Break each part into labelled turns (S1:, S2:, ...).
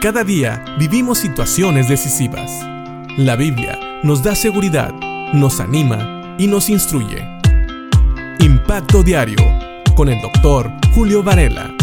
S1: Cada día vivimos situaciones decisivas. La Biblia nos da seguridad, nos anima y nos instruye. Impacto Diario con el doctor Julio Varela.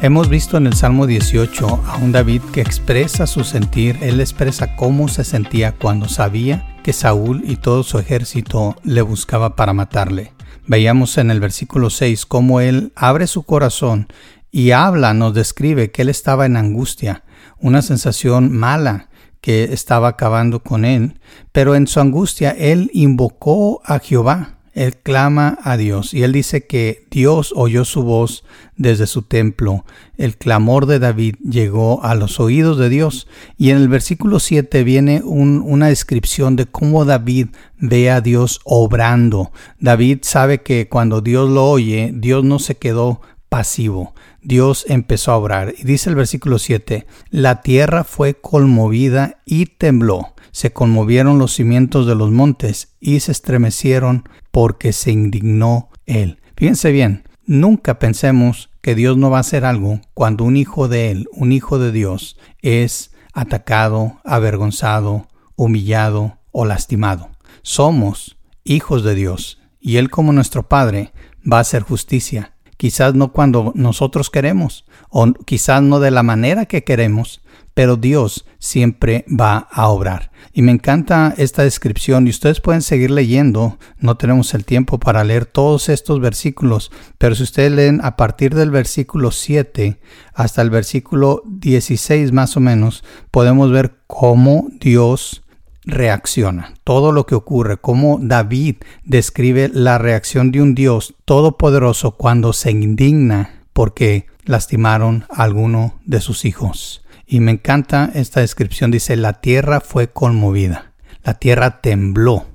S2: Hemos visto en el Salmo 18 a un David que expresa su sentir, él expresa cómo se sentía cuando sabía que Saúl y todo su ejército le buscaba para matarle. Veíamos en el versículo 6 cómo él abre su corazón y habla, nos describe que él estaba en angustia, una sensación mala que estaba acabando con él, pero en su angustia él invocó a Jehová, él clama a Dios y él dice que Dios oyó su voz desde su templo. El clamor de David llegó a los oídos de Dios y en el versículo 7 viene una descripción de cómo David ve a Dios obrando. David sabe que cuando Dios lo oye, Dios no se quedó pasivo. Dios empezó a obrar. Y dice el versículo 7, la tierra fue conmovida y tembló. Se conmovieron los cimientos de los montes y se estremecieron porque se indignó él. Fíjense bien, nunca pensemos que Dios no va a hacer algo cuando un hijo de él, un hijo de Dios, es atacado, avergonzado, humillado o lastimado. Somos hijos de Dios y Él como nuestro Padre va a hacer justicia quizás no cuando nosotros queremos, o quizás no de la manera que queremos, pero Dios siempre va a obrar. Y me encanta esta descripción y ustedes pueden seguir leyendo, no tenemos el tiempo para leer todos estos versículos, pero si ustedes leen a partir del versículo 7 hasta el versículo 16 más o menos, podemos ver cómo Dios reacciona, todo lo que ocurre, cómo David describe la reacción de un Dios todopoderoso cuando se indigna porque lastimaron a alguno de sus hijos. Y me encanta esta descripción, dice, la tierra fue conmovida, la tierra tembló,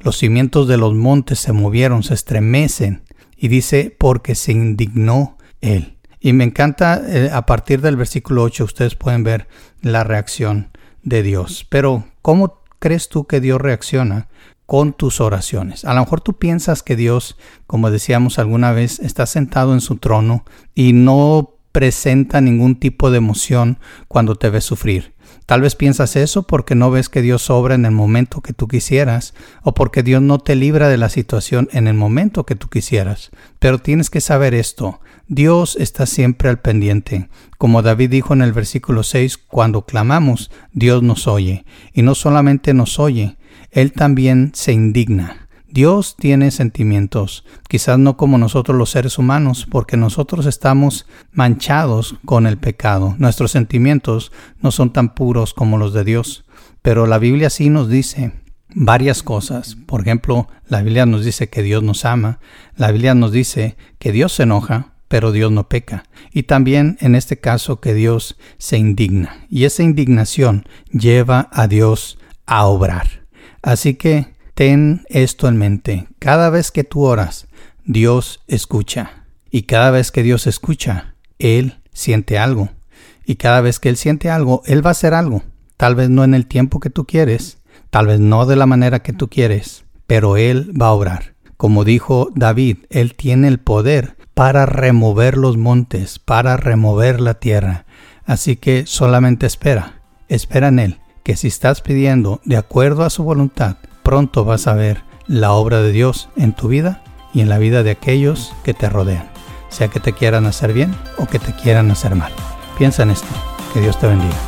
S2: los cimientos de los montes se movieron, se estremecen, y dice, porque se indignó él. Y me encanta, eh, a partir del versículo 8, ustedes pueden ver la reacción de Dios. Pero, ¿cómo crees tú que Dios reacciona con tus oraciones? A lo mejor tú piensas que Dios, como decíamos alguna vez, está sentado en su trono y no presenta ningún tipo de emoción cuando te ves sufrir. Tal vez piensas eso porque no ves que Dios obra en el momento que tú quisieras o porque Dios no te libra de la situación en el momento que tú quisieras. Pero tienes que saber esto, Dios está siempre al pendiente. Como David dijo en el versículo 6, cuando clamamos, Dios nos oye. Y no solamente nos oye, Él también se indigna. Dios tiene sentimientos, quizás no como nosotros los seres humanos, porque nosotros estamos manchados con el pecado. Nuestros sentimientos no son tan puros como los de Dios. Pero la Biblia sí nos dice varias cosas. Por ejemplo, la Biblia nos dice que Dios nos ama. La Biblia nos dice que Dios se enoja, pero Dios no peca. Y también en este caso que Dios se indigna. Y esa indignación lleva a Dios a obrar. Así que Ten esto en mente. Cada vez que tú oras, Dios escucha. Y cada vez que Dios escucha, Él siente algo. Y cada vez que Él siente algo, Él va a hacer algo. Tal vez no en el tiempo que tú quieres, tal vez no de la manera que tú quieres, pero Él va a obrar. Como dijo David, Él tiene el poder para remover los montes, para remover la tierra. Así que solamente espera, espera en Él, que si estás pidiendo de acuerdo a su voluntad, pronto vas a ver la obra de Dios en tu vida y en la vida de aquellos que te rodean, sea que te quieran hacer bien o que te quieran hacer mal. Piensa en esto. Que Dios te bendiga.